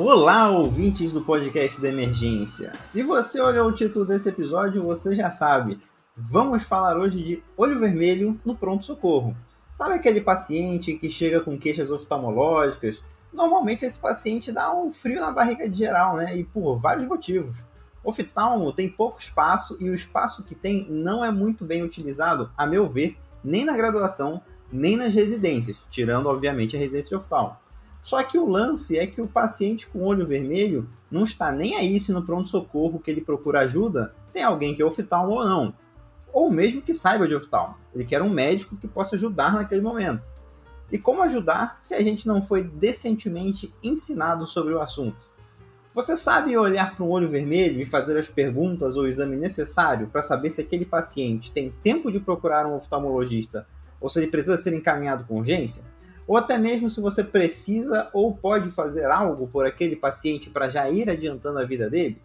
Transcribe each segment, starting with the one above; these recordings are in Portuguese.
Olá, ouvintes do podcast da Emergência. Se você olhou o título desse episódio, você já sabe. Vamos falar hoje de olho vermelho no pronto-socorro. Sabe aquele paciente que chega com queixas oftalmológicas? Normalmente esse paciente dá um frio na barriga de geral, né? E por vários motivos. Oftalmo tem pouco espaço e o espaço que tem não é muito bem utilizado, a meu ver, nem na graduação, nem nas residências, tirando obviamente a residência de oftalmo. Só que o lance é que o paciente com olho vermelho não está nem aí se no pronto-socorro que ele procura ajuda tem alguém que é oftalmo ou não. Ou mesmo que saiba de oftalmo. Ele quer um médico que possa ajudar naquele momento. E como ajudar se a gente não foi decentemente ensinado sobre o assunto? Você sabe olhar para um olho vermelho e fazer as perguntas ou o exame necessário para saber se aquele paciente tem tempo de procurar um oftalmologista ou se ele precisa ser encaminhado com urgência? Ou até mesmo se você precisa ou pode fazer algo por aquele paciente para já ir adiantando a vida dele?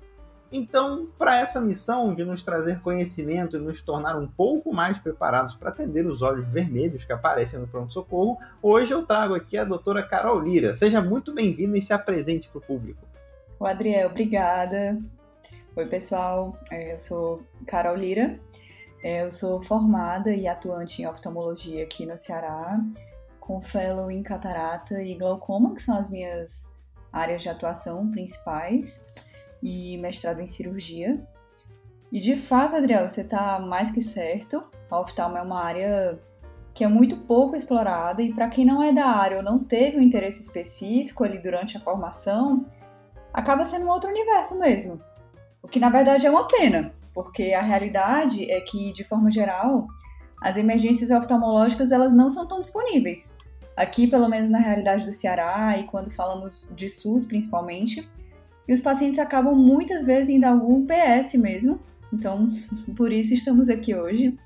Então, para essa missão de nos trazer conhecimento e nos tornar um pouco mais preparados para atender os olhos vermelhos que aparecem no pronto-socorro, hoje eu trago aqui a doutora Carol Lira. Seja muito bem-vinda e se apresente para o público. O Adriel, obrigada. Oi, pessoal. É, eu sou Carol Lira. É, eu sou formada e atuante em oftalmologia aqui no Ceará com fellow em catarata e glaucoma, que são as minhas áreas de atuação principais, e mestrado em cirurgia. E de fato, Adriel, você está mais que certo. A oftalmo é uma área que é muito pouco explorada e para quem não é da área ou não teve um interesse específico ali durante a formação, acaba sendo um outro universo mesmo. O que na verdade é uma pena, porque a realidade é que, de forma geral, as emergências oftalmológicas elas não são tão disponíveis. Aqui, pelo menos na realidade do Ceará e quando falamos de SUS principalmente, e os pacientes acabam muitas vezes indo a algum PS mesmo, então por isso estamos aqui hoje.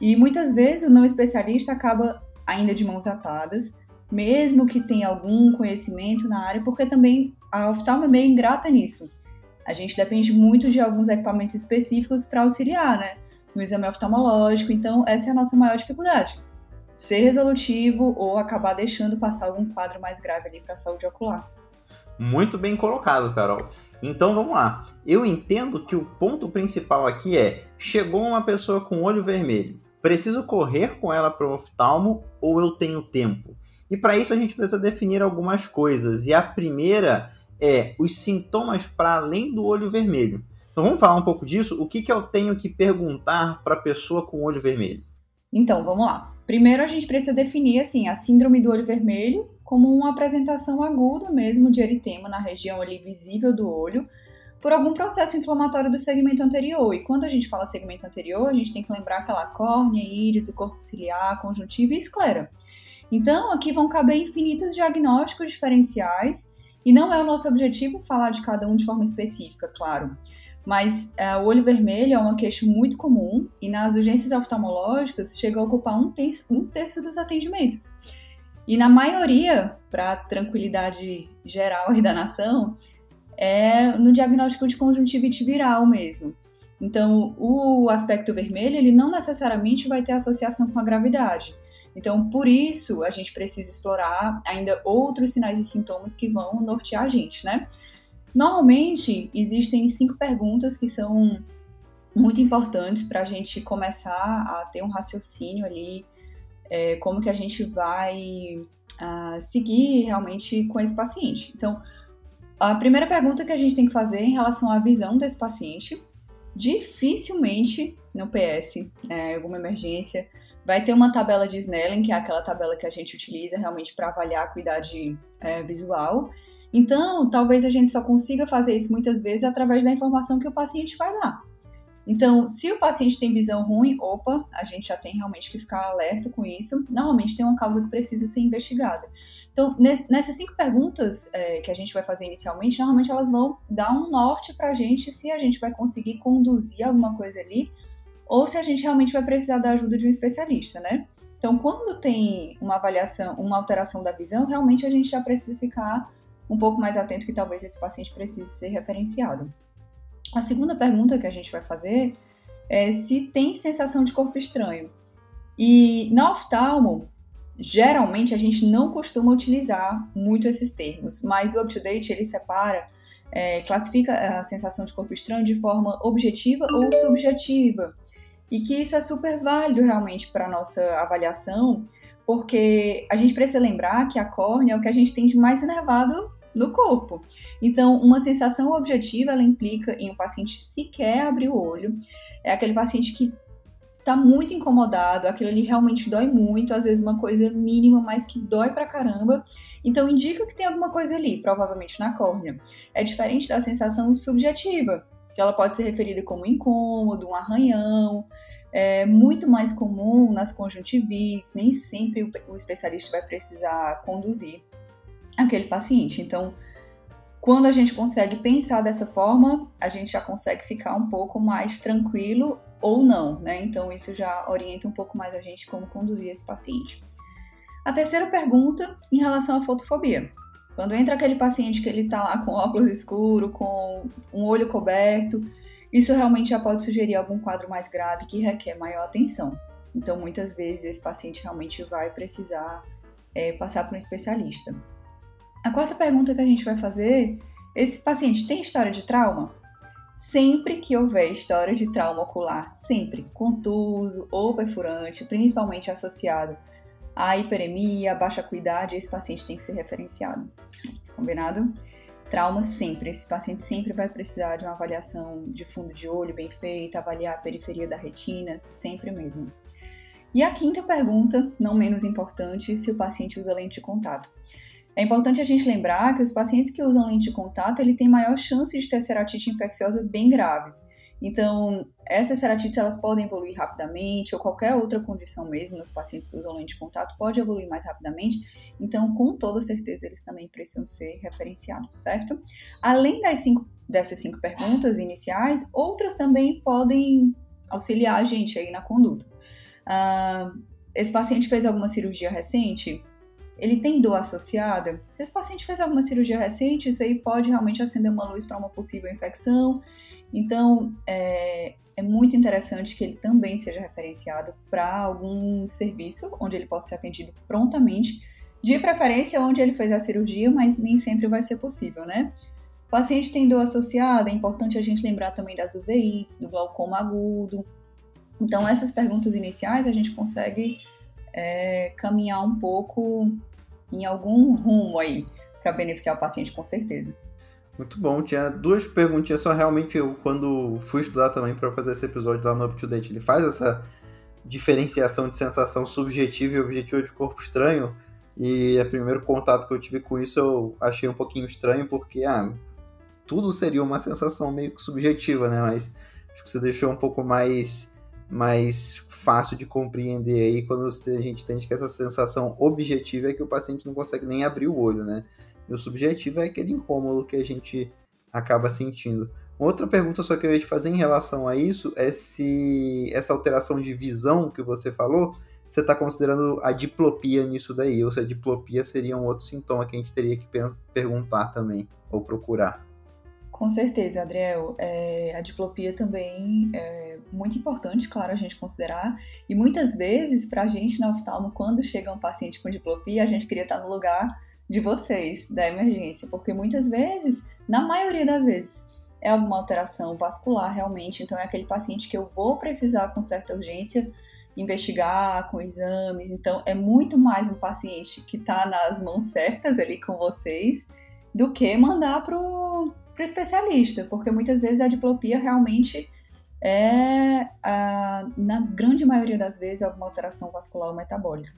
E muitas vezes o não especialista acaba ainda de mãos atadas, mesmo que tenha algum conhecimento na área, porque também a oftalmo é meio ingrata nisso. A gente depende muito de alguns equipamentos específicos para auxiliar, né? No exame oftalmológico. Então, essa é a nossa maior dificuldade. Ser resolutivo ou acabar deixando passar algum quadro mais grave ali para a saúde ocular. Muito bem colocado, Carol. Então vamos lá. Eu entendo que o ponto principal aqui é: chegou uma pessoa com olho vermelho. Preciso correr com ela para o oftalmo ou eu tenho tempo? E para isso a gente precisa definir algumas coisas. E a primeira é os sintomas para além do olho vermelho. Então vamos falar um pouco disso. O que, que eu tenho que perguntar para a pessoa com olho vermelho? Então, vamos lá. Primeiro a gente precisa definir assim a síndrome do olho vermelho como uma apresentação aguda mesmo de eritema na região ali visível do olho por algum processo inflamatório do segmento anterior. E quando a gente fala segmento anterior, a gente tem que lembrar aquela córnea, íris, o corpo ciliar, conjuntiva e esclera. Então, aqui vão caber infinitos diagnósticos diferenciais e não é o nosso objetivo falar de cada um de forma específica, claro. Mas é, o olho vermelho é uma queixa muito comum e nas urgências oftalmológicas chega a ocupar um terço, um terço dos atendimentos. E na maioria, para tranquilidade geral da nação, é no diagnóstico de conjuntivite viral mesmo. Então, o aspecto vermelho, ele não necessariamente vai ter associação com a gravidade. Então, por isso, a gente precisa explorar ainda outros sinais e sintomas que vão nortear a gente, né? Normalmente, existem cinco perguntas que são muito importantes para a gente começar a ter um raciocínio ali, é, como que a gente vai uh, seguir realmente com esse paciente. Então, a primeira pergunta que a gente tem que fazer em relação à visão desse paciente, dificilmente no PS, né, alguma emergência, vai ter uma tabela de Snellen, que é aquela tabela que a gente utiliza realmente para avaliar a acuidade é, visual, então, talvez a gente só consiga fazer isso muitas vezes através da informação que o paciente vai dar. Então, se o paciente tem visão ruim, opa, a gente já tem realmente que ficar alerta com isso. Normalmente tem uma causa que precisa ser investigada. Então, nessas cinco perguntas é, que a gente vai fazer inicialmente, normalmente elas vão dar um norte para a gente se a gente vai conseguir conduzir alguma coisa ali ou se a gente realmente vai precisar da ajuda de um especialista, né? Então, quando tem uma avaliação, uma alteração da visão, realmente a gente já precisa ficar um pouco mais atento que talvez esse paciente precise ser referenciado. A segunda pergunta que a gente vai fazer é se tem sensação de corpo estranho. E na oftalmo, geralmente a gente não costuma utilizar muito esses termos, mas o up-to-date ele separa, é, classifica a sensação de corpo estranho de forma objetiva ou subjetiva. E que isso é super válido realmente para a nossa avaliação, porque a gente precisa lembrar que a córnea é o que a gente tem de mais inervado no corpo. Então, uma sensação objetiva, ela implica em um paciente sequer abrir o olho, é aquele paciente que tá muito incomodado, aquilo ali realmente dói muito, às vezes uma coisa mínima, mas que dói pra caramba. Então indica que tem alguma coisa ali, provavelmente na córnea. É diferente da sensação subjetiva, que ela pode ser referida como incômodo, um arranhão. É muito mais comum nas conjuntivites, nem sempre o especialista vai precisar conduzir aquele paciente. Então, quando a gente consegue pensar dessa forma, a gente já consegue ficar um pouco mais tranquilo ou não, né? Então isso já orienta um pouco mais a gente como conduzir esse paciente. A terceira pergunta em relação à fotofobia. Quando entra aquele paciente que ele está lá com óculos escuro, com um olho coberto, isso realmente já pode sugerir algum quadro mais grave que requer maior atenção. Então, muitas vezes, esse paciente realmente vai precisar é, passar por um especialista. A quarta pergunta que a gente vai fazer: esse paciente tem história de trauma? Sempre que houver história de trauma ocular, sempre contuso ou perfurante, principalmente associado à hiperemia, baixa acuidade, esse paciente tem que ser referenciado. Combinado? Trauma sempre. Esse paciente sempre vai precisar de uma avaliação de fundo de olho bem feita, avaliar a periferia da retina, sempre mesmo. E a quinta pergunta, não menos importante, se o paciente usa lente de contato. É importante a gente lembrar que os pacientes que usam lente de contato, ele tem maior chance de ter ceratite infecciosa bem graves. Então, essas ceratites elas podem evoluir rapidamente, ou qualquer outra condição mesmo nos pacientes que usam lente de contato pode evoluir mais rapidamente. Então, com toda certeza, eles também precisam ser referenciados, certo? Além das cinco, dessas cinco perguntas iniciais, outras também podem auxiliar a gente aí na conduta. Uh, esse paciente fez alguma cirurgia recente? Ele tem dor associada? Se esse paciente fez alguma cirurgia recente, isso aí pode realmente acender uma luz para uma possível infecção. Então, é, é, muito interessante que ele também seja referenciado para algum serviço onde ele possa ser atendido prontamente, de preferência onde ele fez a cirurgia, mas nem sempre vai ser possível, né? O paciente tem dor associada, é importante a gente lembrar também das uveites, do glaucoma agudo. Então, essas perguntas iniciais a gente consegue é, caminhar um pouco em algum rumo aí para beneficiar o paciente, com certeza. Muito bom. Tinha duas perguntinhas só. Realmente, eu, quando fui estudar também para fazer esse episódio lá no Up to Date, ele faz essa diferenciação de sensação subjetiva e objetiva de corpo estranho. E o primeiro contato que eu tive com isso eu achei um pouquinho estranho, porque ah, tudo seria uma sensação meio que subjetiva, né? Mas acho que você deixou um pouco mais, mais fácil de compreender aí quando a gente entende que essa sensação objetiva é que o paciente não consegue nem abrir o olho, né? E o subjetivo é aquele incômodo que a gente acaba sentindo. Outra pergunta só que eu ia te fazer em relação a isso é se essa alteração de visão que você falou, você está considerando a diplopia nisso daí, ou se a diplopia seria um outro sintoma que a gente teria que perguntar também, ou procurar. Com certeza, Adriel. É, a diplopia também é muito importante, claro, a gente considerar. E muitas vezes, para a gente na oftalmo, quando chega um paciente com diplopia, a gente queria estar no lugar de vocês, da emergência, porque muitas vezes, na maioria das vezes, é alguma alteração vascular realmente. Então, é aquele paciente que eu vou precisar com certa urgência investigar com exames. Então, é muito mais um paciente que está nas mãos certas ali com vocês do que mandar para o para o especialista, porque muitas vezes a diplopia realmente é, a, na grande maioria das vezes, alguma alteração vascular ou metabólica.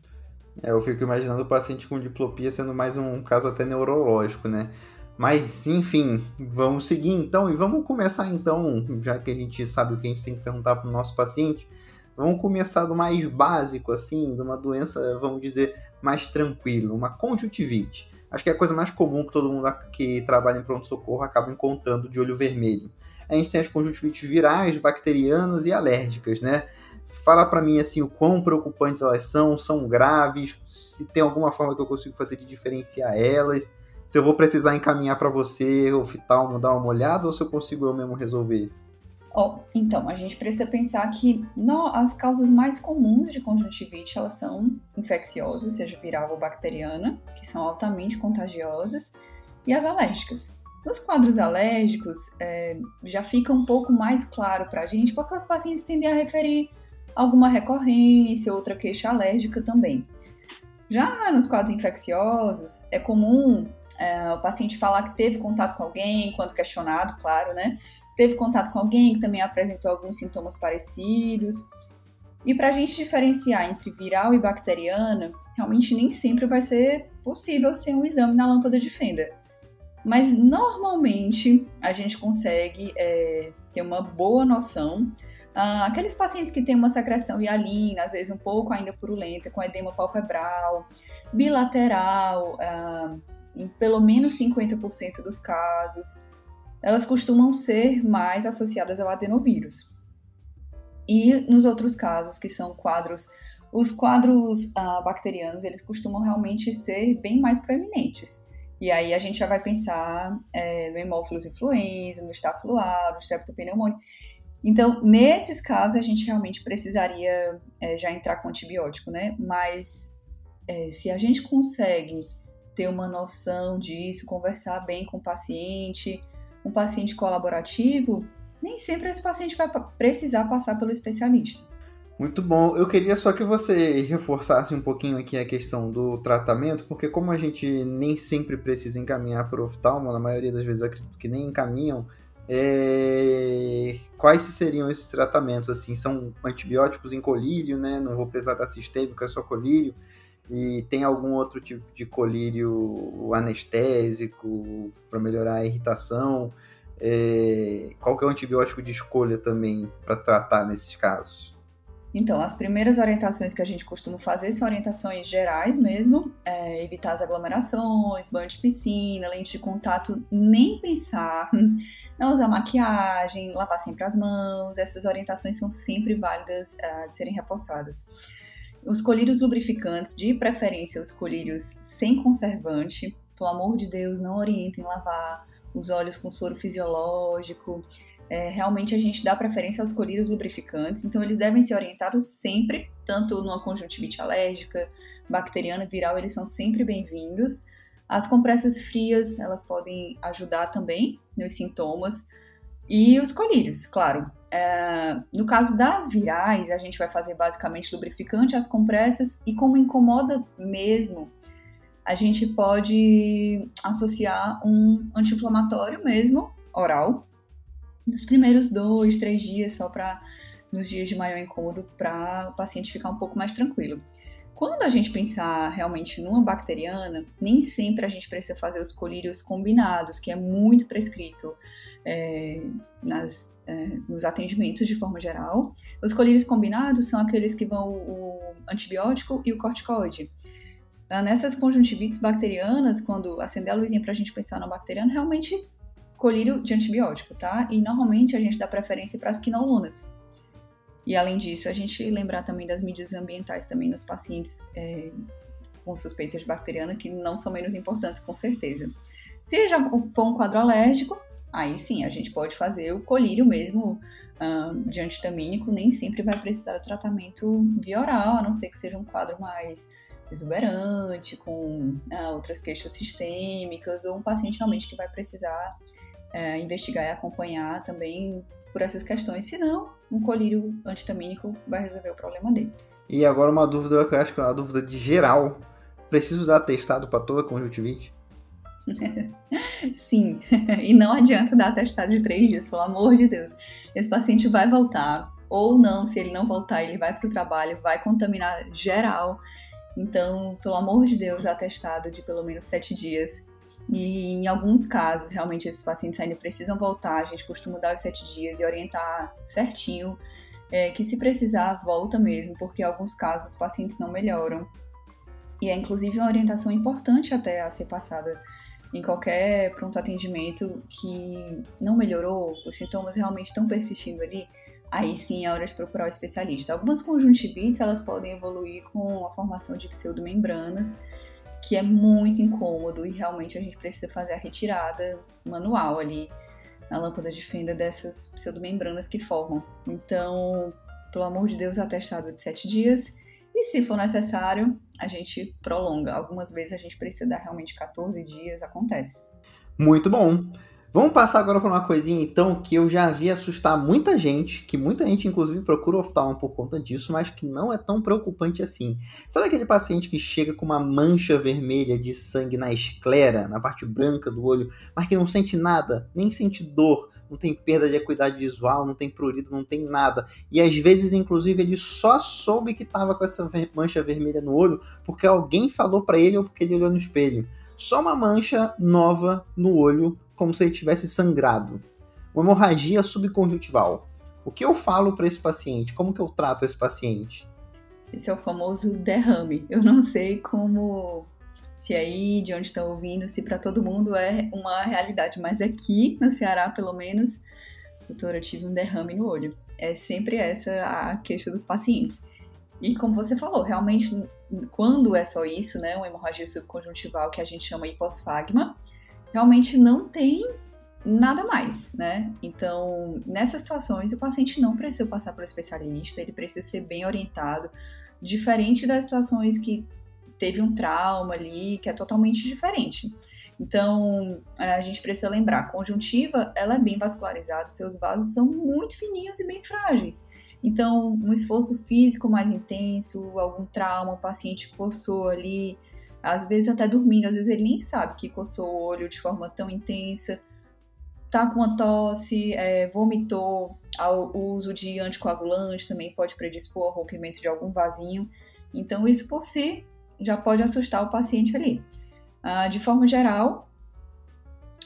É, eu fico imaginando o paciente com diplopia sendo mais um caso até neurológico, né? Mas, enfim, vamos seguir então e vamos começar então, já que a gente sabe o que a gente tem que perguntar para o nosso paciente, vamos começar do mais básico, assim, de uma doença, vamos dizer, mais tranquila, uma conjuntivite acho que é a coisa mais comum que todo mundo que trabalha em pronto-socorro acaba encontrando de olho vermelho. A gente tem as conjuntivites virais, bacterianas e alérgicas, né? Fala para mim assim o quão preocupantes elas são, são graves, se tem alguma forma que eu consigo fazer de diferenciar elas, se eu vou precisar encaminhar para você, oftalmo, dar uma olhada, ou se eu consigo eu mesmo resolver. Oh, então, a gente precisa pensar que as causas mais comuns de conjuntivite elas são infecciosas, seja viral ou bacteriana, que são altamente contagiosas, e as alérgicas. Nos quadros alérgicos, é, já fica um pouco mais claro para a gente, porque os pacientes tendem a referir alguma recorrência, outra queixa alérgica também. Já nos quadros infecciosos, é comum é, o paciente falar que teve contato com alguém, quando questionado, claro, né? Teve contato com alguém que também apresentou alguns sintomas parecidos. E para a gente diferenciar entre viral e bacteriana, realmente nem sempre vai ser possível ser um exame na lâmpada de fenda. Mas normalmente a gente consegue é, ter uma boa noção. Ah, aqueles pacientes que têm uma secreção hialina, às vezes um pouco ainda purulenta, com edema palpebral, bilateral, ah, em pelo menos 50% dos casos, elas costumam ser mais associadas ao adenovírus. E nos outros casos, que são quadros, os quadros ah, bacterianos, eles costumam realmente ser bem mais proeminentes. E aí a gente já vai pensar é, no hemófilos influenza, no estáfilo no streptopneumônio. Então, nesses casos, a gente realmente precisaria é, já entrar com antibiótico, né? Mas é, se a gente consegue ter uma noção disso, conversar bem com o paciente, um paciente colaborativo, nem sempre esse paciente vai precisar passar pelo especialista. Muito bom. Eu queria só que você reforçasse um pouquinho aqui a questão do tratamento, porque como a gente nem sempre precisa encaminhar para o oftalmo, na maioria das vezes acredito que nem encaminham, é... quais seriam esses tratamentos? Assim, são antibióticos em colírio, né? Não vou precisar da sistêmica, é só colírio. E tem algum outro tipo de colírio anestésico para melhorar a irritação? É... Qual que é o antibiótico de escolha também para tratar nesses casos? Então, as primeiras orientações que a gente costuma fazer são orientações gerais mesmo, é, evitar as aglomerações, banho de piscina, lente de contato, nem pensar, não usar maquiagem, lavar sempre as mãos, essas orientações são sempre válidas uh, de serem reforçadas. Os colírios lubrificantes, de preferência os colírios sem conservante, pelo amor de Deus, não orientem lavar os olhos com soro fisiológico, é, realmente a gente dá preferência aos colírios lubrificantes, então eles devem ser orientados sempre, tanto numa conjuntivite alérgica, bacteriana, viral, eles são sempre bem-vindos. As compressas frias, elas podem ajudar também nos sintomas. E os colírios, claro. É, no caso das virais, a gente vai fazer basicamente lubrificante, as compressas, e como incomoda mesmo, a gente pode associar um anti-inflamatório mesmo, oral, nos primeiros dois, três dias, só para nos dias de maior incômodo, para o paciente ficar um pouco mais tranquilo. Quando a gente pensar realmente numa bacteriana, nem sempre a gente precisa fazer os colírios combinados, que é muito prescrito é, nas, é, nos atendimentos de forma geral. Os colírios combinados são aqueles que vão o antibiótico e o corticoide. Nessas conjuntivites bacterianas, quando acender a luzinha para a gente pensar na bacteriana, realmente colírio de antibiótico, tá? E normalmente a gente dá preferência para as quinolonas. E além disso, a gente lembrar também das medidas ambientais também nos pacientes é, com suspeita de bacteriana, que não são menos importantes, com certeza. Se já for um quadro alérgico, aí sim, a gente pode fazer o colírio mesmo uh, de antitamínico, nem sempre vai precisar de tratamento via oral, a não ser que seja um quadro mais exuberante, com uh, outras queixas sistêmicas, ou um paciente realmente que vai precisar é, investigar e acompanhar também por essas questões. Senão, um colírio antitamínico vai resolver o problema dele. E agora uma dúvida, eu acho que é uma dúvida de geral. Preciso dar testado para toda conjuntivite? Sim, e não adianta dar testado de três dias, pelo amor de Deus. Esse paciente vai voltar, ou não, se ele não voltar, ele vai para o trabalho, vai contaminar geral. Então, pelo amor de Deus, atestado de pelo menos sete dias e em alguns casos, realmente, esses pacientes ainda precisam voltar. A gente costuma dar os sete dias e orientar certinho é, que, se precisar, volta mesmo, porque em alguns casos os pacientes não melhoram. E é inclusive uma orientação importante até a ser passada em qualquer pronto atendimento que não melhorou, os sintomas realmente estão persistindo ali, aí sim é hora de procurar o especialista. Algumas conjuntivites elas podem evoluir com a formação de pseudomembranas, que é muito incômodo e realmente a gente precisa fazer a retirada manual ali na lâmpada de fenda dessas pseudomembranas que formam. Então, pelo amor de Deus, atestado de 7 dias. E se for necessário, a gente prolonga. Algumas vezes a gente precisa dar realmente 14 dias, acontece. Muito bom. Vamos passar agora para uma coisinha então que eu já vi assustar muita gente, que muita gente inclusive procura oftalmo por conta disso, mas que não é tão preocupante assim. Sabe aquele paciente que chega com uma mancha vermelha de sangue na esclera, na parte branca do olho, mas que não sente nada, nem sente dor, não tem perda de acuidade visual, não tem prurido, não tem nada. E às vezes, inclusive, ele só soube que estava com essa mancha vermelha no olho porque alguém falou para ele ou porque ele olhou no espelho. Só uma mancha nova no olho como se ele tivesse sangrado. Uma hemorragia subconjuntival. O que eu falo para esse paciente? Como que eu trato esse paciente? Esse é o famoso derrame. Eu não sei como, se aí de onde estão ouvindo, se para todo mundo é uma realidade, mas aqui no Ceará, pelo menos, doutora, eu tive um derrame no olho. É sempre essa a queixa dos pacientes. E como você falou, realmente, quando é só isso, né, uma hemorragia subconjuntival que a gente chama hiposfagma, realmente não tem nada mais, né? Então, nessas situações, o paciente não precisa passar para o especialista, ele precisa ser bem orientado, diferente das situações que teve um trauma ali, que é totalmente diferente. Então, é, a gente precisa lembrar, a conjuntiva, ela é bem vascularizada, os seus vasos são muito fininhos e bem frágeis. Então, um esforço físico mais intenso, algum trauma, o paciente coçou ali, às vezes até dormindo, às vezes ele nem sabe que coçou o olho de forma tão intensa, tá com uma tosse, é, vomitou, ao uso de anticoagulante também pode predispor ao rompimento de algum vasinho. Então, isso por si já pode assustar o paciente ali. Ah, de forma geral,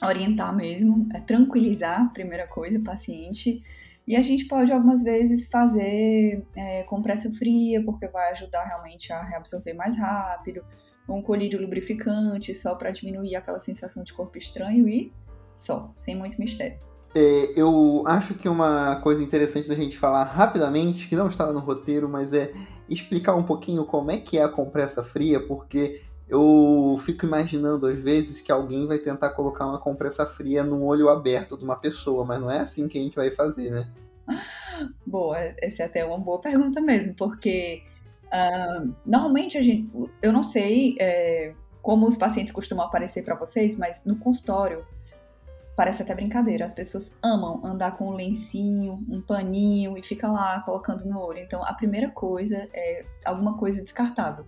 orientar mesmo, é tranquilizar, primeira coisa, o paciente. E a gente pode algumas vezes fazer é, compressa fria, porque vai ajudar realmente a reabsorver mais rápido um colírio lubrificante só para diminuir aquela sensação de corpo estranho e só, sem muito mistério. É, eu acho que uma coisa interessante da gente falar rapidamente, que não está no roteiro, mas é explicar um pouquinho como é que é a compressa fria, porque eu fico imaginando às vezes que alguém vai tentar colocar uma compressa fria no olho aberto de uma pessoa, mas não é assim que a gente vai fazer, né? Boa, essa é até uma boa pergunta mesmo, porque Uh, normalmente a gente, eu não sei é, como os pacientes costumam aparecer para vocês, mas no consultório parece até brincadeira. As pessoas amam andar com um lencinho, um paninho e fica lá colocando no olho. Então a primeira coisa é alguma coisa descartável.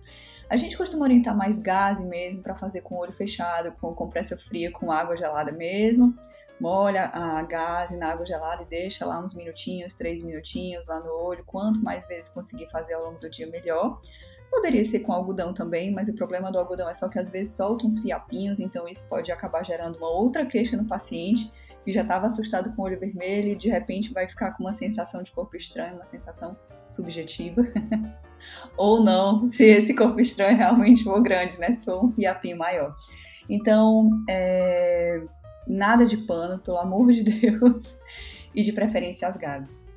A gente costuma orientar mais gás mesmo para fazer com o olho fechado, com compressa fria, com água gelada mesmo molha a gás na água gelada e deixa lá uns minutinhos, três minutinhos lá no olho. Quanto mais vezes conseguir fazer ao longo do dia, melhor. Poderia ser com algodão também, mas o problema do algodão é só que às vezes solta uns fiapinhos, então isso pode acabar gerando uma outra queixa no paciente que já estava assustado com o olho vermelho e de repente vai ficar com uma sensação de corpo estranho, uma sensação subjetiva. Ou não, se esse corpo estranho realmente for grande, né? Se for um fiapinho maior. Então, é, nada de pano, pelo amor de Deus, e de preferência as gases.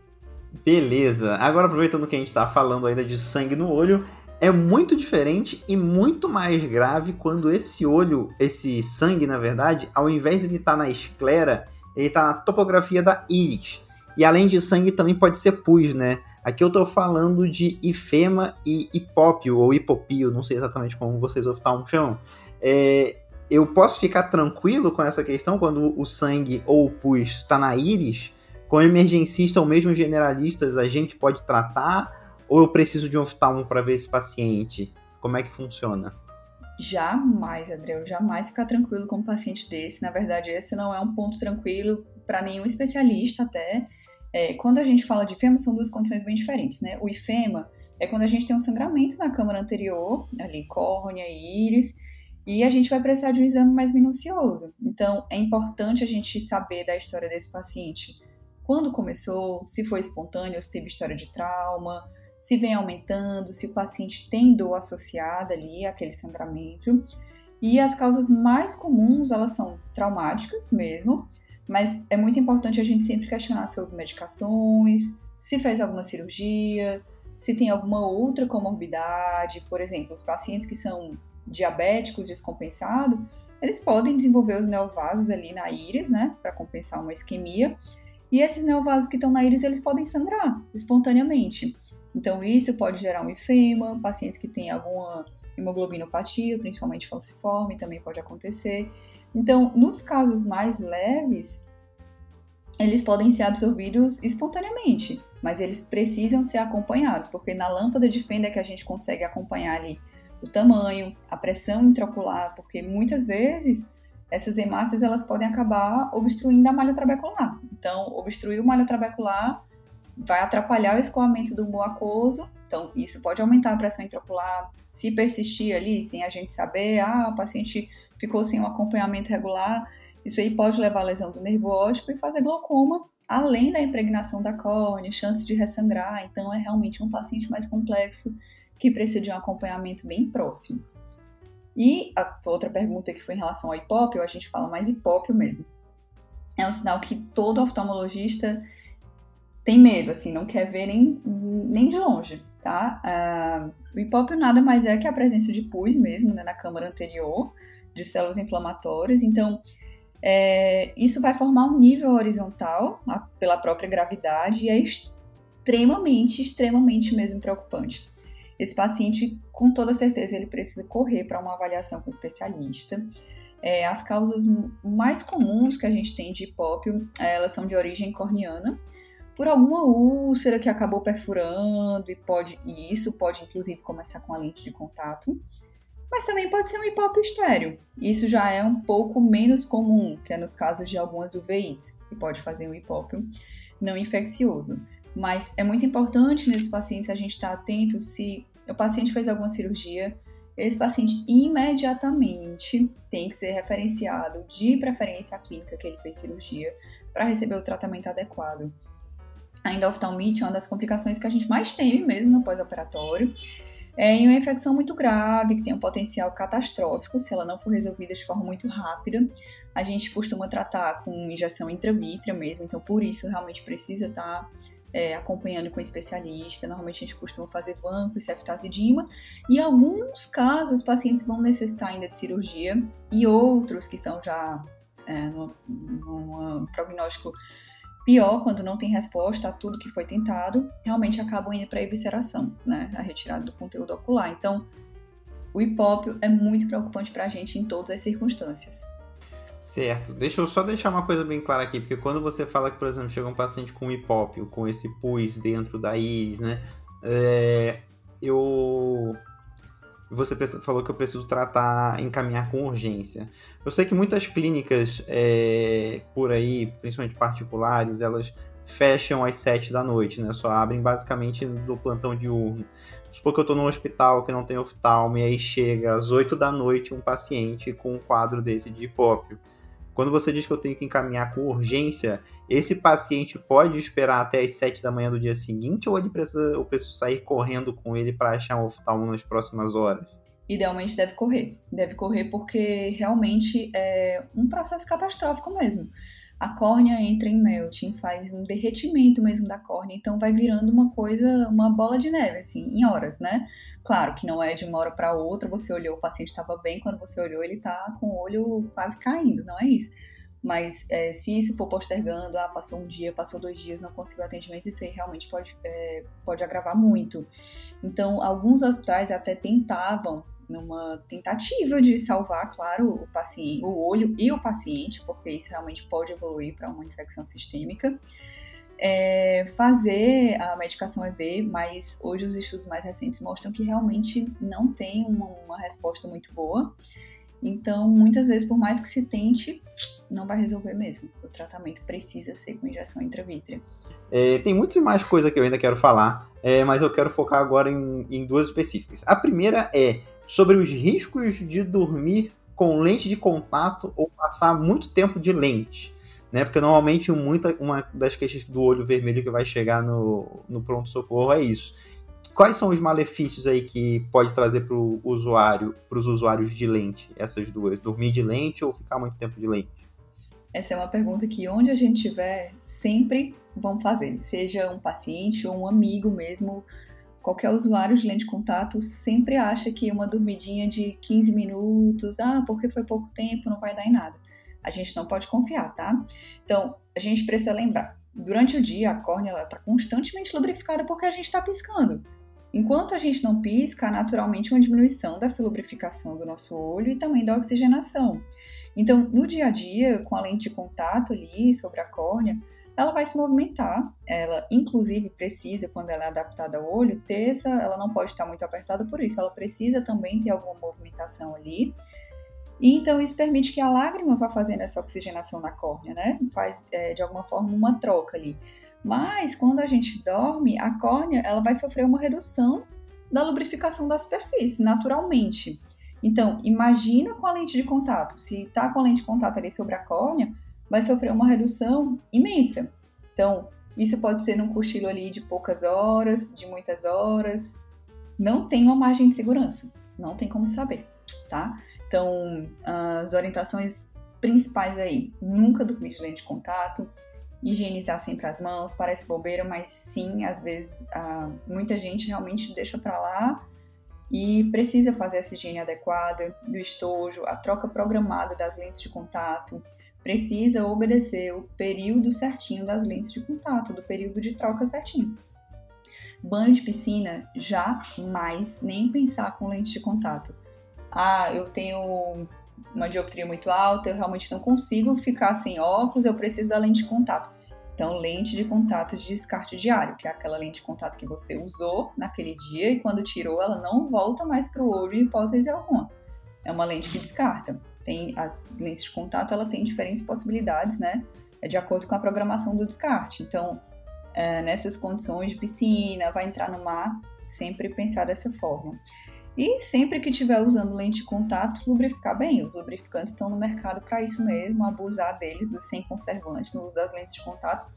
Beleza. Agora aproveitando que a gente está falando ainda de sangue no olho, é muito diferente e muito mais grave quando esse olho, esse sangue, na verdade, ao invés de ele estar tá na esclera, ele está na topografia da íris. E além de sangue, também pode ser pus, né? Aqui eu estou falando de ifema e hipópio, ou hipopio, não sei exatamente como vocês oftalmos chamam. É, eu posso ficar tranquilo com essa questão quando o sangue ou o pus está na íris? Com emergencista ou mesmo generalistas, a gente pode tratar? Ou eu preciso de um oftalmo para ver esse paciente? Como é que funciona? Jamais, Adriel, jamais ficar tranquilo com um paciente desse. Na verdade, esse não é um ponto tranquilo para nenhum especialista até. É, quando a gente fala de ifema, são duas condições bem diferentes, né? O ifema é quando a gente tem um sangramento na câmara anterior, ali córnea e íris, e a gente vai precisar de um exame mais minucioso. Então, é importante a gente saber da história desse paciente. Quando começou, se foi espontâneo, se teve história de trauma, se vem aumentando, se o paciente tem dor associada ali àquele sangramento. E as causas mais comuns, elas são traumáticas mesmo, mas é muito importante a gente sempre questionar sobre medicações, se fez alguma cirurgia, se tem alguma outra comorbidade, por exemplo, os pacientes que são diabéticos descompensados, eles podem desenvolver os neovasos ali na íris, né, para compensar uma isquemia. E esses neovasos que estão na íris, eles podem sangrar espontaneamente. Então, isso pode gerar um ifema, pacientes que têm alguma hemoglobinopatia, principalmente falciforme, também pode acontecer. Então, nos casos mais leves, eles podem ser absorvidos espontaneamente, mas eles precisam ser acompanhados, porque na lâmpada de fenda é que a gente consegue acompanhar ali o tamanho, a pressão intraocular, porque muitas vezes essas hemácias elas podem acabar obstruindo a malha trabecular. Então, obstruir o malha trabecular vai atrapalhar o escoamento do humor aquoso, então isso pode aumentar a pressão intraocular. Se persistir ali sem a gente saber, ah, o paciente ficou sem um acompanhamento regular, isso aí pode levar à lesão do nervo óptico e fazer glaucoma, além da impregnação da córnea, chance de ressangrar. Então é realmente um paciente mais complexo que precisa de um acompanhamento bem próximo. E a outra pergunta que foi em relação ao hipópio, a gente fala mais hipópio mesmo. É um sinal que todo oftalmologista tem medo, assim, não quer ver nem, nem de longe, tá? Uh, o hipópio nada mais é que a presença de pus mesmo, né, na câmara anterior, de células inflamatórias. Então, é, isso vai formar um nível horizontal a, pela própria gravidade e é extremamente, extremamente mesmo preocupante. Esse paciente, com toda certeza, ele precisa correr para uma avaliação com um especialista. É, as causas mais comuns que a gente tem de hipópio, elas são de origem corneana, por alguma úlcera que acabou perfurando e pode e isso pode inclusive começar com a lente de contato, mas também pode ser um hipópio estéreo. Isso já é um pouco menos comum, que é nos casos de algumas uveites, que pode fazer um hipópio não infeccioso. Mas é muito importante nesses pacientes a gente estar atento se o paciente fez alguma cirurgia, esse paciente imediatamente tem que ser referenciado, de preferência à clínica que ele fez cirurgia, para receber o tratamento adequado. A endoftalmite é uma das complicações que a gente mais teme mesmo no pós-operatório. É em uma infecção muito grave, que tem um potencial catastrófico, se ela não for resolvida de forma muito rápida. A gente costuma tratar com injeção intravítrea mesmo, então por isso realmente precisa estar tá, é, acompanhando com especialista. Normalmente a gente costuma fazer banco e ceftazidima. E em alguns casos, os pacientes vão necessitar ainda de cirurgia, e outros que são já é, num prognóstico Pior, quando não tem resposta a tudo que foi tentado, realmente acabam indo para a evisceração, né? A retirada do conteúdo ocular. Então, o hipópio é muito preocupante para a gente em todas as circunstâncias. Certo. Deixa eu só deixar uma coisa bem clara aqui, porque quando você fala que, por exemplo, chega um paciente com hipópio, com esse pus dentro da íris, né? É, eu você falou que eu preciso tratar, encaminhar com urgência. Eu sei que muitas clínicas é, por aí, principalmente particulares, elas fecham às 7 da noite, né? Só abrem basicamente no plantão diurno. Supor que eu estou num hospital que não tem oftalmo e aí chega às 8 da noite um paciente com um quadro desse de hipópio. Quando você diz que eu tenho que encaminhar com urgência, esse paciente pode esperar até as 7 da manhã do dia seguinte ou ele precisa, eu preciso sair correndo com ele para achar um oftalmo nas próximas horas? Idealmente deve correr. Deve correr porque realmente é um processo catastrófico mesmo a córnea entra em melting, faz um derretimento mesmo da córnea, então vai virando uma coisa, uma bola de neve, assim, em horas, né? Claro que não é de uma hora para outra, você olhou, o paciente estava bem, quando você olhou, ele tá com o olho quase caindo, não é isso. Mas é, se isso for postergando, ah, passou um dia, passou dois dias, não conseguiu atendimento, isso aí realmente pode, é, pode agravar muito. Então, alguns hospitais até tentavam numa tentativa de salvar, claro, o paciente, o olho e o paciente, porque isso realmente pode evoluir para uma infecção sistêmica. É, fazer a medicação EV, mas hoje os estudos mais recentes mostram que realmente não tem uma, uma resposta muito boa. Então, muitas vezes, por mais que se tente, não vai resolver mesmo. O tratamento precisa ser com injeção intravítrea. É, tem muito mais coisa que eu ainda quero falar, é, mas eu quero focar agora em, em duas específicas. A primeira é sobre os riscos de dormir com lente de contato ou passar muito tempo de lente. Né? Porque normalmente muita, uma das queixas do olho vermelho que vai chegar no, no pronto-socorro é isso. Quais são os malefícios aí que pode trazer para o usuário, para os usuários de lente, essas duas? Dormir de lente ou ficar muito tempo de lente? Essa é uma pergunta que onde a gente estiver, sempre vão fazer. Seja um paciente ou um amigo mesmo qualquer usuário de lente de contato sempre acha que uma dormidinha de 15 minutos, ah, porque foi pouco tempo, não vai dar em nada. A gente não pode confiar, tá? Então, a gente precisa lembrar, durante o dia a córnea está constantemente lubrificada porque a gente está piscando. Enquanto a gente não pisca, há naturalmente uma diminuição dessa lubrificação do nosso olho e também da oxigenação. Então, no dia a dia, com a lente de contato ali sobre a córnea, ela vai se movimentar. Ela, inclusive, precisa, quando ela é adaptada ao olho, ter essa. Ela não pode estar muito apertada por isso, ela precisa também ter alguma movimentação ali. E então isso permite que a lágrima vá fazendo essa oxigenação na córnea, né? Faz é, de alguma forma uma troca ali. Mas quando a gente dorme, a córnea ela vai sofrer uma redução da lubrificação da superfície, naturalmente. Então, imagina com a lente de contato. Se está com a lente de contato ali sobre a córnea, vai sofrer uma redução imensa. Então, isso pode ser num cochilo ali de poucas horas, de muitas horas. Não tem uma margem de segurança. Não tem como saber, tá? Então, as orientações principais aí: nunca dormir de lente de contato, higienizar sempre as mãos. Parece bobeira, mas sim, às vezes uh, muita gente realmente deixa para lá e precisa fazer essa higiene adequada do estojo, a troca programada das lentes de contato, precisa obedecer o período certinho das lentes de contato, do período de troca certinho. Banho de piscina, jamais nem pensar com lente de contato. Ah, eu tenho uma dioptria muito alta, eu realmente não consigo ficar sem óculos, eu preciso da lente de contato. Então, lente de contato de descarte diário, que é aquela lente de contato que você usou naquele dia e quando tirou, ela não volta mais para o olho em hipótese alguma. É uma lente que descarta. Tem as lentes de contato, ela tem diferentes possibilidades, né? É de acordo com a programação do descarte. Então, é, nessas condições de piscina, vai entrar no mar, sempre pensar dessa forma. E sempre que estiver usando lente de contato, lubrificar bem. Os lubrificantes estão no mercado para isso mesmo, abusar deles, do sem conservante, no uso das lentes de contato,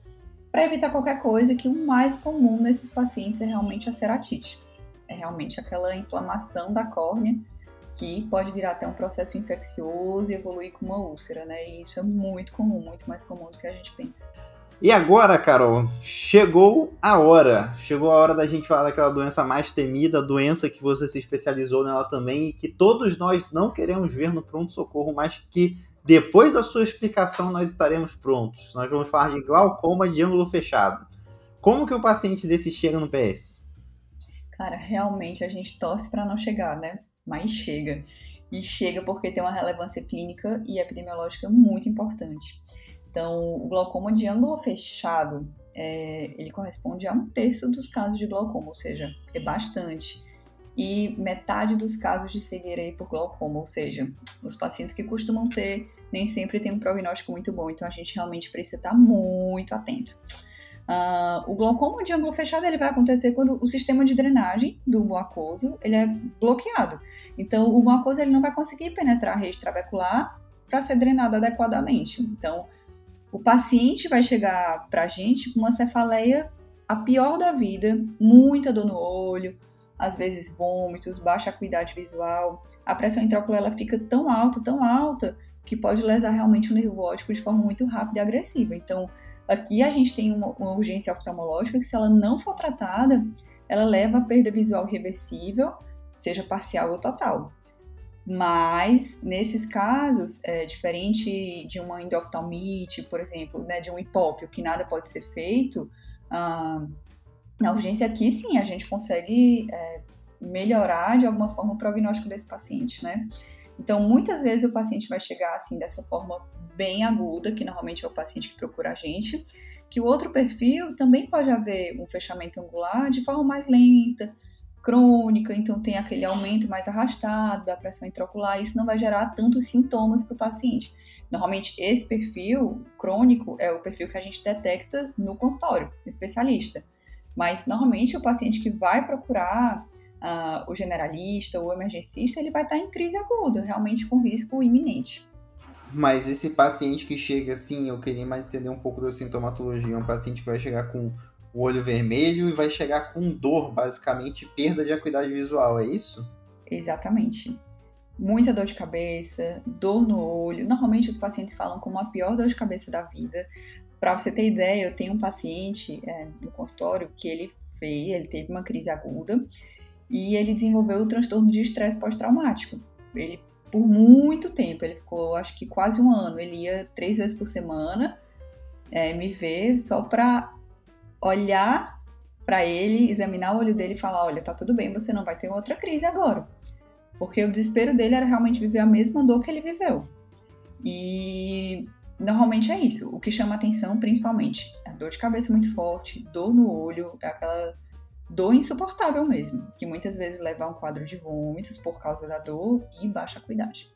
para evitar qualquer coisa que o mais comum nesses pacientes é realmente a ceratite. É realmente aquela inflamação da córnea que pode virar até um processo infeccioso e evoluir com uma úlcera, né? E isso é muito comum, muito mais comum do que a gente pensa. E agora, Carol, chegou a hora. Chegou a hora da gente falar daquela doença mais temida, doença que você se especializou nela também e que todos nós não queremos ver no pronto-socorro, mas que depois da sua explicação nós estaremos prontos. Nós vamos falar de glaucoma de ângulo fechado. Como que o paciente desse chega no PS? Cara, realmente a gente torce para não chegar, né? Mas chega. E chega porque tem uma relevância clínica e epidemiológica muito importante. Então, o glaucoma de ângulo fechado, é, ele corresponde a um terço dos casos de glaucoma, ou seja, é bastante. E metade dos casos de cegueira por glaucoma, ou seja, os pacientes que costumam ter nem sempre tem um prognóstico muito bom, então a gente realmente precisa estar muito atento. Uh, o glaucoma de ângulo fechado ele vai acontecer quando o sistema de drenagem do aquoso ele é bloqueado. Então, o aquoso ele não vai conseguir penetrar a rede trabecular para ser drenado adequadamente. Então, o paciente vai chegar para a gente com uma cefaleia a pior da vida, muita dor no olho, às vezes vômitos, baixa acuidade visual, a pressão intraocular ela fica tão alta, tão alta, que pode lesar realmente o nervo óptico de forma muito rápida e agressiva. Então, aqui a gente tem uma, uma urgência oftalmológica que, se ela não for tratada, ela leva a perda visual reversível, seja parcial ou total. Mas, nesses casos, é, diferente de uma endoftalmite, por exemplo, né, de um hipópio, que nada pode ser feito, ah, na urgência aqui, sim, a gente consegue é, melhorar de alguma forma o prognóstico desse paciente, né? Então, muitas vezes o paciente vai chegar assim dessa forma bem aguda, que normalmente é o paciente que procura a gente, que o outro perfil também pode haver um fechamento angular de forma mais lenta, crônica, então tem aquele aumento mais arrastado da pressão intraocular, isso não vai gerar tantos sintomas para o paciente. Normalmente, esse perfil crônico é o perfil que a gente detecta no consultório, no especialista. Mas, normalmente, o paciente que vai procurar uh, o generalista ou o emergencista, ele vai estar em crise aguda, realmente com risco iminente. Mas esse paciente que chega assim, eu queria mais entender um pouco da sintomatologia, um paciente que vai chegar com o olho vermelho e vai chegar com dor, basicamente perda de acuidade visual, é isso? Exatamente. Muita dor de cabeça, dor no olho. Normalmente os pacientes falam como a pior dor de cabeça da vida. Para você ter ideia, eu tenho um paciente é, no consultório que ele fez, ele teve uma crise aguda e ele desenvolveu o transtorno de estresse pós-traumático. Ele, por muito tempo, ele ficou, acho que quase um ano, ele ia três vezes por semana é, me ver só para olhar para ele, examinar o olho dele e falar: olha, tá tudo bem, você não vai ter outra crise agora. Porque o desespero dele era realmente viver a mesma dor que ele viveu. E normalmente é isso. O que chama atenção, principalmente, é a dor de cabeça muito forte, dor no olho, é aquela dor insuportável mesmo, que muitas vezes leva a um quadro de vômitos por causa da dor e baixa acuidade.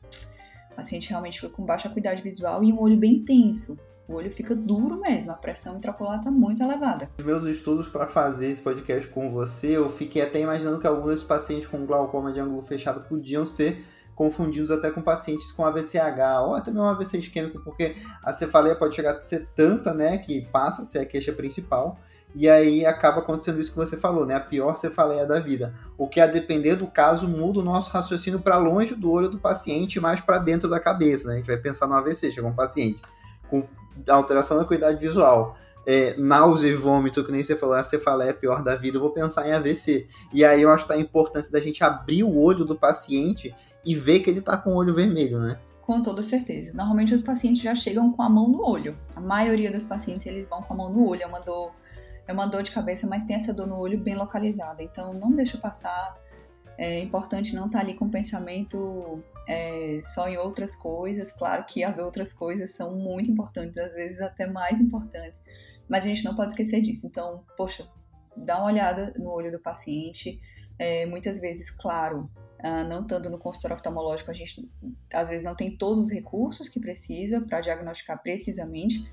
O paciente realmente fica com baixa acuidade visual e um olho bem tenso. O olho fica duro mesmo, a pressão intraocular está muito elevada. Nos meus estudos para fazer esse podcast com você, eu fiquei até imaginando que alguns desses pacientes com glaucoma de ângulo fechado podiam ser confundidos até com pacientes com AVCH ou até mesmo AVC isquêmico, porque a cefaleia pode chegar a ser tanta, né, que passa a ser a queixa principal, e aí acaba acontecendo isso que você falou, né, a pior cefaleia da vida. O que a depender do caso muda o nosso raciocínio para longe do olho do paciente, mais para dentro da cabeça, né? A gente vai pensar no AVC, chega um paciente com alteração da qualidade visual, é, náusea e vômito, que nem você falou, a cefaleia é pior da vida, eu vou pensar em AVC. E aí eu acho que tá a importância da gente abrir o olho do paciente e ver que ele tá com o olho vermelho, né? Com toda certeza. Normalmente os pacientes já chegam com a mão no olho. A maioria dos pacientes eles vão com a mão no olho. É uma dor, é uma dor de cabeça, mas tem essa dor no olho bem localizada. Então não deixa passar. É importante não estar tá ali com pensamento é, só em outras coisas. Claro que as outras coisas são muito importantes, às vezes até mais importantes. Mas a gente não pode esquecer disso. Então, poxa, dá uma olhada no olho do paciente. É, muitas vezes, claro, Uh, não estando no consultório oftalmológico, a gente às vezes não tem todos os recursos que precisa para diagnosticar precisamente,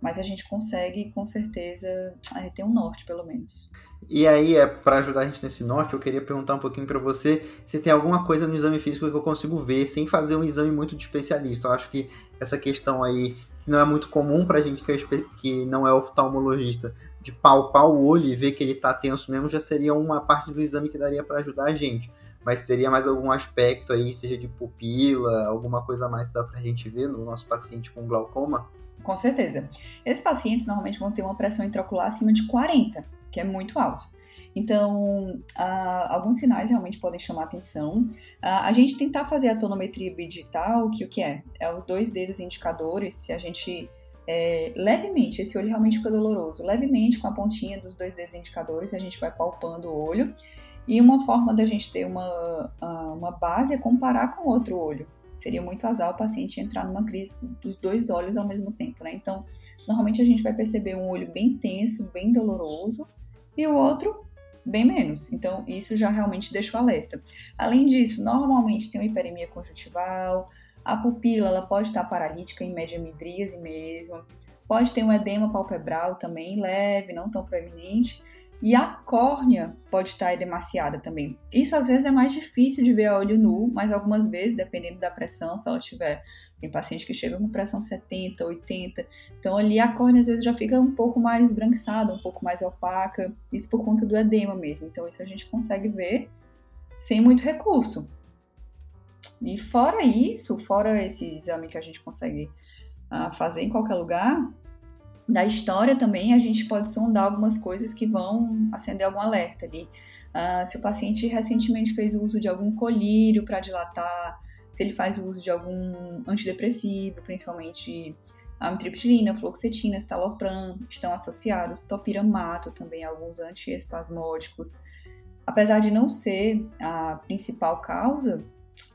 mas a gente consegue com certeza ter um norte, pelo menos. E aí, é, para ajudar a gente nesse norte, eu queria perguntar um pouquinho para você se tem alguma coisa no exame físico que eu consigo ver sem fazer um exame muito de especialista. Eu acho que essa questão aí, que não é muito comum para a gente que, é, que não é oftalmologista, de palpar o olho e ver que ele está tenso mesmo, já seria uma parte do exame que daria para ajudar a gente mas teria mais algum aspecto aí, seja de pupila, alguma coisa a mais que dá pra gente ver no nosso paciente com glaucoma? Com certeza. Esses pacientes normalmente vão ter uma pressão intraocular acima de 40, que é muito alto. Então, uh, alguns sinais realmente podem chamar atenção. Uh, a gente tentar fazer a tonometria bidigital, que o que é? É os dois dedos indicadores, se a gente é, levemente, esse olho realmente fica doloroso, levemente com a pontinha dos dois dedos indicadores, a gente vai palpando o olho e uma forma da gente ter uma, uma base é comparar com outro olho. Seria muito azar o paciente entrar numa crise dos dois olhos ao mesmo tempo, né? Então, normalmente a gente vai perceber um olho bem tenso, bem doloroso, e o outro bem menos. Então, isso já realmente deixa o alerta. Além disso, normalmente tem uma hiperemia conjuntival, a pupila ela pode estar paralítica em média midríase mesmo, pode ter um edema palpebral também leve, não tão proeminente, e a córnea pode estar edemaciada também. Isso às vezes é mais difícil de ver a olho nu, mas algumas vezes, dependendo da pressão, se ela tiver. Tem paciente que chega com pressão 70, 80. Então ali a córnea às vezes já fica um pouco mais esbranquiçada, um pouco mais opaca. Isso por conta do edema mesmo. Então isso a gente consegue ver sem muito recurso. E fora isso, fora esse exame que a gente consegue uh, fazer em qualquer lugar, da história também, a gente pode sondar algumas coisas que vão acender algum alerta ali. Uh, se o paciente recentemente fez uso de algum colírio para dilatar, se ele faz uso de algum antidepressivo, principalmente amitriptilina, fluoxetina, estalopram, estão associados, topiramato também, alguns antiespasmódicos. Apesar de não ser a principal causa,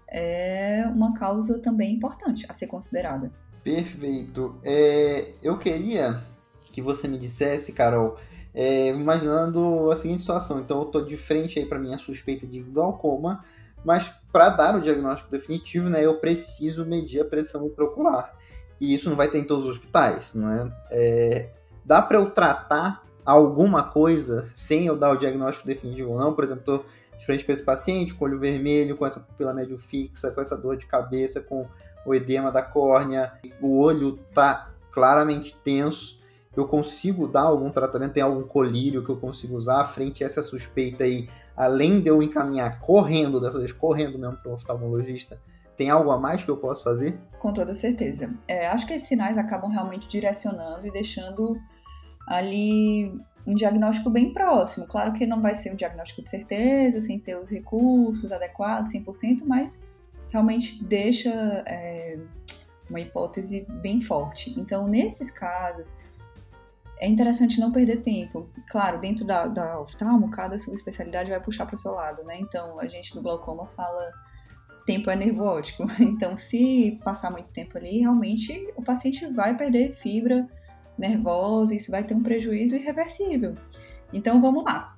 é uma causa também importante a ser considerada. Perfeito. É, eu queria que você me dissesse, Carol, é, imaginando a seguinte situação. Então, eu estou de frente aí para minha suspeita de glaucoma, mas para dar o diagnóstico definitivo, né, eu preciso medir a pressão intraocular. E isso não vai ter em todos os hospitais, não é? é dá para eu tratar alguma coisa sem eu dar o diagnóstico definitivo ou não? Por exemplo, estou de frente para esse paciente com olho vermelho, com essa pupila médio fixa, com essa dor de cabeça, com o edema da córnea, o olho tá claramente tenso. Eu consigo dar algum tratamento? Tem algum colírio que eu consigo usar frente a essa suspeita aí? Além de eu encaminhar correndo, dessa vez correndo mesmo para o oftalmologista, tem algo a mais que eu posso fazer? Com toda certeza. É, acho que esses sinais acabam realmente direcionando e deixando ali um diagnóstico bem próximo. Claro que não vai ser um diagnóstico de certeza, sem ter os recursos adequados, 100%, mas realmente deixa é, uma hipótese bem forte. Então, nesses casos, é interessante não perder tempo. Claro, dentro da, da oftalmo, cada subespecialidade vai puxar para o seu lado, né? Então, a gente do glaucoma fala tempo é nervo óptico. Então, se passar muito tempo ali, realmente o paciente vai perder fibra nervosa, isso vai ter um prejuízo irreversível. Então, vamos lá.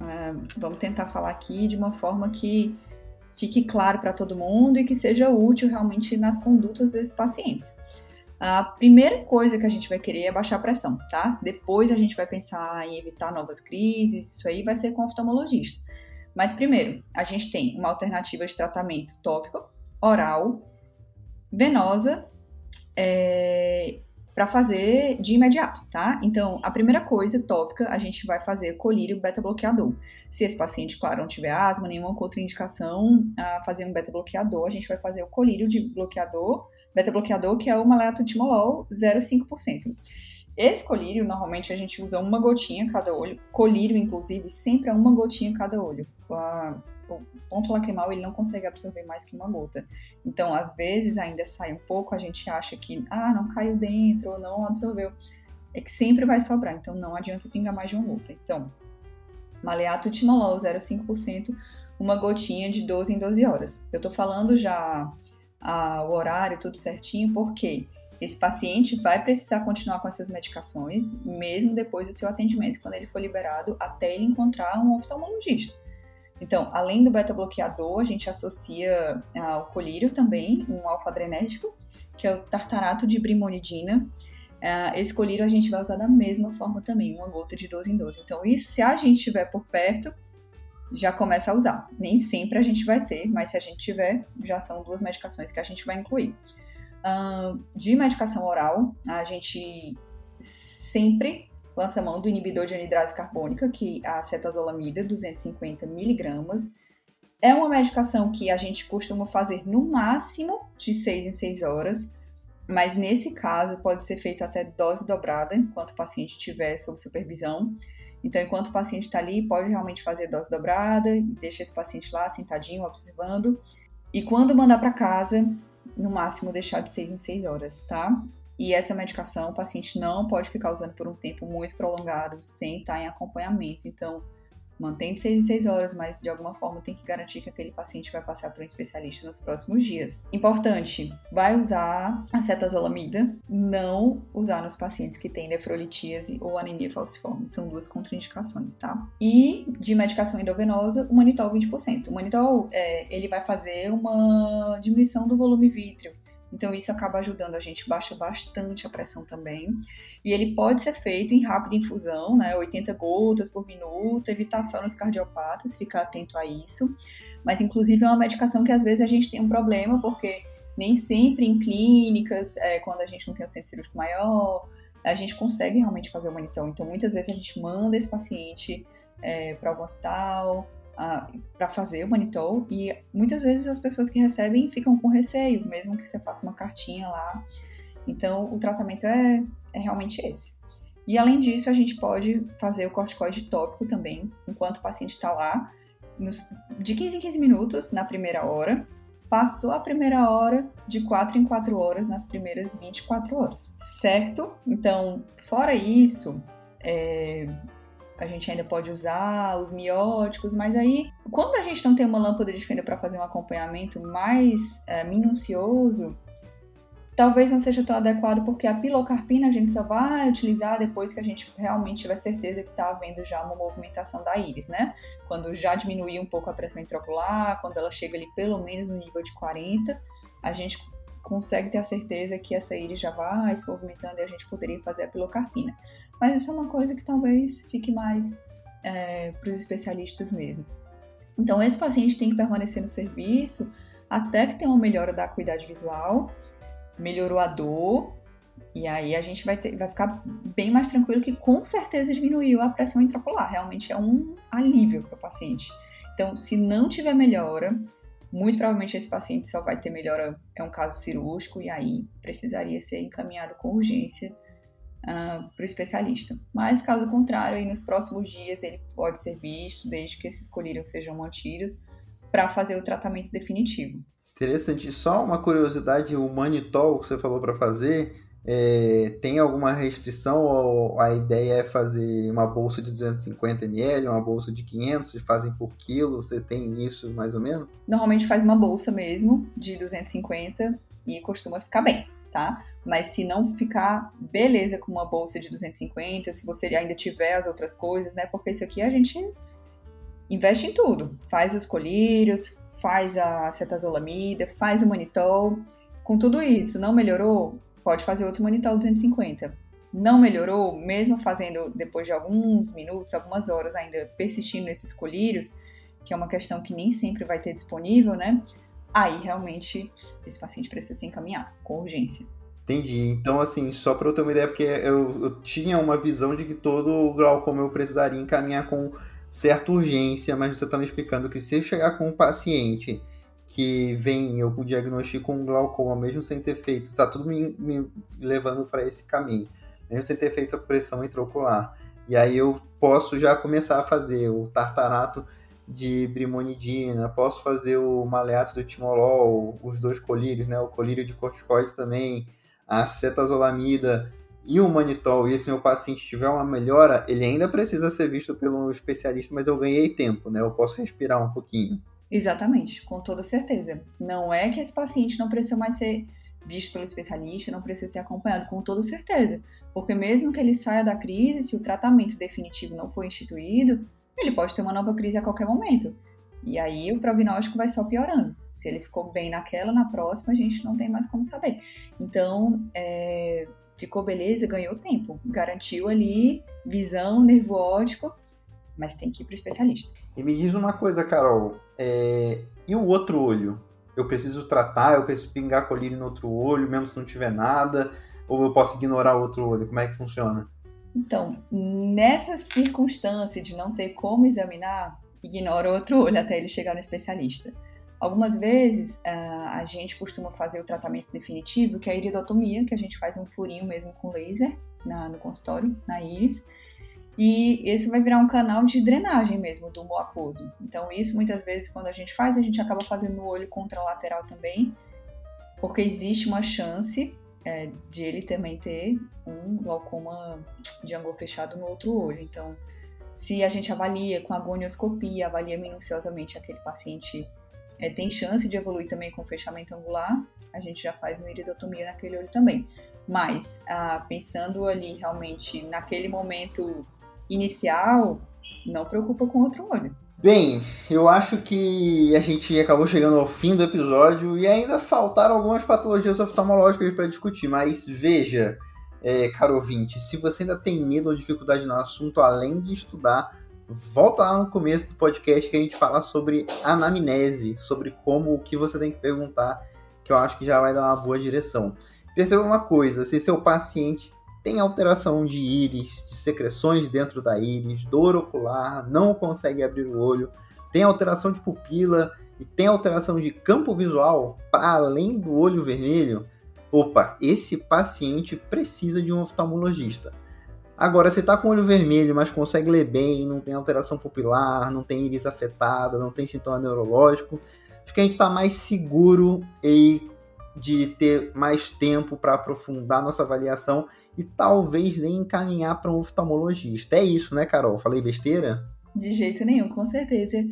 É, vamos tentar falar aqui de uma forma que fique claro para todo mundo e que seja útil realmente nas condutas desses pacientes. A primeira coisa que a gente vai querer é baixar a pressão, tá? Depois a gente vai pensar em evitar novas crises, isso aí vai ser com o oftalmologista. Mas primeiro, a gente tem uma alternativa de tratamento tópico, oral, venosa, é, para fazer de imediato, tá? Então, a primeira coisa tópica, a gente vai fazer colírio beta-bloqueador. Se esse paciente, claro, não tiver asma, nenhuma contraindicação a fazer um beta-bloqueador, a gente vai fazer o colírio de bloqueador, beta-bloqueador, que é o maleatotimolol 0,5%. Esse colírio, normalmente, a gente usa uma gotinha cada olho. Colírio, inclusive, sempre é uma gotinha cada olho. O ponto lacrimal ele não consegue absorver mais que uma gota. Então, às vezes ainda sai um pouco, a gente acha que ah, não caiu dentro ou não absorveu. É que sempre vai sobrar, então não adianta pingar mais de uma gota. Então, maleato timolol 0,5%, uma gotinha de 12 em 12 horas. Eu tô falando já o horário, tudo certinho, porque esse paciente vai precisar continuar com essas medicações, mesmo depois do seu atendimento, quando ele for liberado, até ele encontrar um oftalmologista. Então, além do beta-bloqueador, a gente associa ao colírio também um alfa-adrenérgico, que é o tartarato de brimonidina. Uh, esse colírio a gente vai usar da mesma forma também, uma gota de 12 em 12. Então, isso, se a gente tiver por perto, já começa a usar. Nem sempre a gente vai ter, mas se a gente tiver, já são duas medicações que a gente vai incluir. Uh, de medicação oral, a gente sempre lança mão do inibidor de anidrase carbônica, que é a cetazolamida, 250 miligramas. É uma medicação que a gente costuma fazer no máximo de 6 em 6 horas, mas nesse caso pode ser feito até dose dobrada, enquanto o paciente estiver sob supervisão. Então, enquanto o paciente está ali, pode realmente fazer dose dobrada e deixa esse paciente lá sentadinho, observando. E quando mandar para casa, no máximo deixar de 6 em 6 horas, tá? E essa medicação o paciente não pode ficar usando por um tempo muito prolongado sem estar em acompanhamento. Então, mantém de 6 em 6 horas, mas de alguma forma tem que garantir que aquele paciente vai passar por um especialista nos próximos dias. Importante, vai usar a cetazolamida, não usar nos pacientes que têm nefrolitíase ou anemia falciforme, são duas contraindicações, tá? E de medicação endovenosa, o manitol 20%. O manitol, é, ele vai fazer uma diminuição do volume vítreo, então, isso acaba ajudando a gente, baixa bastante a pressão também. E ele pode ser feito em rápida infusão, né? 80 gotas por minuto, evitar só nos cardiopatas, ficar atento a isso. Mas, inclusive, é uma medicação que às vezes a gente tem um problema, porque nem sempre em clínicas, é, quando a gente não tem um centro cirúrgico maior, a gente consegue realmente fazer o monitor. Então, muitas vezes a gente manda esse paciente é, para algum hospital, para fazer o manitol e muitas vezes as pessoas que recebem ficam com receio, mesmo que você faça uma cartinha lá. Então, o tratamento é, é realmente esse. E além disso, a gente pode fazer o corticoide tópico também, enquanto o paciente está lá, nos, de 15 em 15 minutos na primeira hora. Passou a primeira hora, de 4 em 4 horas nas primeiras 24 horas, certo? Então, fora isso, é, a gente ainda pode usar os mióticos, mas aí, quando a gente não tem uma lâmpada de fenda para fazer um acompanhamento mais é, minucioso, talvez não seja tão adequado, porque a pilocarpina a gente só vai utilizar depois que a gente realmente tiver certeza que está havendo já uma movimentação da íris, né? Quando já diminuir um pouco a pressão intraocular, quando ela chega ali pelo menos no nível de 40, a gente consegue ter a certeza que essa íris já vai se movimentando e a gente poderia fazer a pilocarpina. Mas isso é uma coisa que talvez fique mais é, para os especialistas mesmo. Então, esse paciente tem que permanecer no serviço até que tenha uma melhora da acuidade visual, melhorou a dor, e aí a gente vai, ter, vai ficar bem mais tranquilo que com certeza diminuiu a pressão intraocular. Realmente é um alívio para o paciente. Então, se não tiver melhora, muito provavelmente esse paciente só vai ter melhora, é um caso cirúrgico, e aí precisaria ser encaminhado com urgência uh, para o especialista. Mas, caso contrário, aí nos próximos dias ele pode ser visto, desde que esses colírios sejam mantidos, para fazer o tratamento definitivo. Interessante. Só uma curiosidade, o manitol que você falou para fazer, é, tem alguma restrição ou a ideia é fazer uma bolsa de 250 ml, uma bolsa de 500, vocês fazem por quilo, você tem isso mais ou menos? Normalmente faz uma bolsa mesmo de 250 e costuma ficar bem, tá? Mas se não ficar beleza com uma bolsa de 250, se você ainda tiver as outras coisas, né? Porque isso aqui a gente investe em tudo. Faz os colírios, faz a cetazolamida, faz o manitol. Com tudo isso, não melhorou? Pode fazer outro manitol 250. Não melhorou, mesmo fazendo depois de alguns minutos, algumas horas ainda persistindo nesses colírios, que é uma questão que nem sempre vai ter disponível, né? Aí realmente esse paciente precisa ser encaminhado com urgência. Entendi. Então, assim, só para eu ter uma ideia, porque eu, eu tinha uma visão de que todo glaucoma eu precisaria encaminhar com certa urgência, mas você está me explicando que se eu chegar com um paciente que vem, eu diagnostico um glaucoma, mesmo sem ter feito, tá tudo me, me levando para esse caminho, mesmo sem ter feito a pressão intraocular. E aí eu posso já começar a fazer o tartarato de brimonidina, posso fazer o maleato do timolol, os dois colírios, né, o colírio de corticoides também, a cetazolamida e o manitol, e esse meu paciente tiver uma melhora, ele ainda precisa ser visto pelo especialista, mas eu ganhei tempo, né? Eu posso respirar um pouquinho. Exatamente, com toda certeza. Não é que esse paciente não precisa mais ser visto pelo especialista, não precisa ser acompanhado, com toda certeza. Porque mesmo que ele saia da crise, se o tratamento definitivo não for instituído, ele pode ter uma nova crise a qualquer momento. E aí o prognóstico vai só piorando. Se ele ficou bem naquela, na próxima a gente não tem mais como saber. Então, é, ficou beleza, ganhou tempo, garantiu ali visão, nervo óptico, mas tem que ir para o especialista. E me diz uma coisa, Carol, é... e o outro olho? Eu preciso tratar, eu preciso pingar colírio no outro olho, mesmo se não tiver nada, ou eu posso ignorar o outro olho? Como é que funciona? Então, nessa circunstância de não ter como examinar, ignora o outro olho até ele chegar no especialista. Algumas vezes a gente costuma fazer o tratamento definitivo, que é a iridotomia, que a gente faz um furinho mesmo com laser na, no consultório, na íris, e esse vai virar um canal de drenagem mesmo do humor. Então, isso muitas vezes, quando a gente faz, a gente acaba fazendo no olho contralateral também, porque existe uma chance é, de ele também ter um glaucoma de ângulo fechado no outro olho. Então, se a gente avalia com agonioscopia, avalia minuciosamente aquele paciente é, tem chance de evoluir também com fechamento angular, a gente já faz uma iridotomia naquele olho também. Mas, ah, pensando ali realmente naquele momento inicial, não preocupa com outro olho. Bem, eu acho que a gente acabou chegando ao fim do episódio e ainda faltaram algumas patologias oftalmológicas para discutir, mas veja, é, caro ouvinte, se você ainda tem medo ou dificuldade no assunto, além de estudar, volta lá no começo do podcast que a gente fala sobre anamnese, sobre como o que você tem que perguntar, que eu acho que já vai dar uma boa direção. Perceba uma coisa, se seu paciente tem alteração de íris, de secreções dentro da íris, dor ocular, não consegue abrir o olho, tem alteração de pupila e tem alteração de campo visual para além do olho vermelho, opa, esse paciente precisa de um oftalmologista. Agora, se tá com olho vermelho, mas consegue ler bem, não tem alteração pupilar, não tem íris afetada, não tem sintoma neurológico, acho que a gente está mais seguro e de ter mais tempo para aprofundar nossa avaliação e talvez nem encaminhar para um oftalmologista. É isso, né, Carol? Falei besteira? De jeito nenhum, com certeza.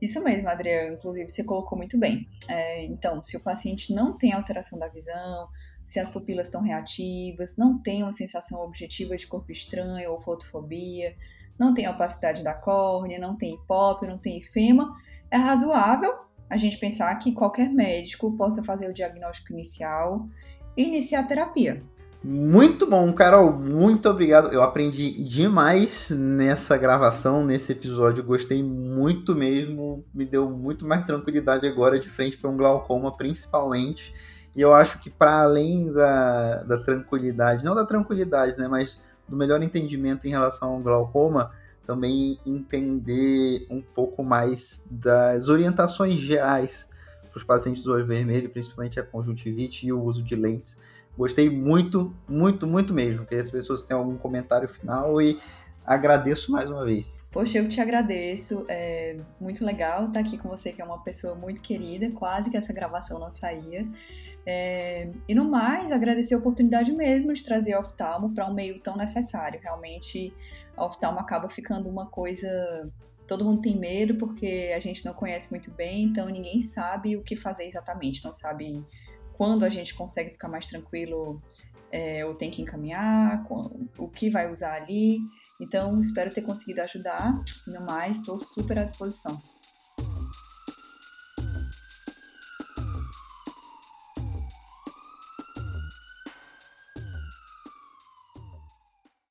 Isso mesmo, Adriano. Inclusive, você colocou muito bem. É, então, se o paciente não tem alteração da visão, se as pupilas estão reativas, não tem uma sensação objetiva de corpo estranho ou fotofobia, não tem opacidade da córnea, não tem hipópio, não tem efema, é razoável a gente pensar que qualquer médico possa fazer o diagnóstico inicial e iniciar a terapia. Muito bom, Carol. Muito obrigado. Eu aprendi demais nessa gravação, nesse episódio. Gostei muito mesmo. Me deu muito mais tranquilidade agora de frente para um glaucoma, principalmente. E eu acho que para além da, da tranquilidade, não da tranquilidade, né, mas do melhor entendimento em relação ao glaucoma, também entender um pouco mais das orientações gerais para os pacientes do olho vermelho, principalmente a conjuntivite e o uso de lentes. Gostei muito, muito, muito mesmo. Queria saber se você tem algum comentário final e agradeço mais uma vez. Poxa, eu te agradeço. É muito legal estar aqui com você, que é uma pessoa muito querida. Quase que essa gravação não saía. É, e no mais, agradecer a oportunidade mesmo de trazer o oftalmo para um meio tão necessário. Realmente, a oftalmo acaba ficando uma coisa. Todo mundo tem medo porque a gente não conhece muito bem, então ninguém sabe o que fazer exatamente, não sabe quando a gente consegue ficar mais tranquilo é, ou tem que encaminhar, o que vai usar ali. Então, espero ter conseguido ajudar. No mais, estou super à disposição.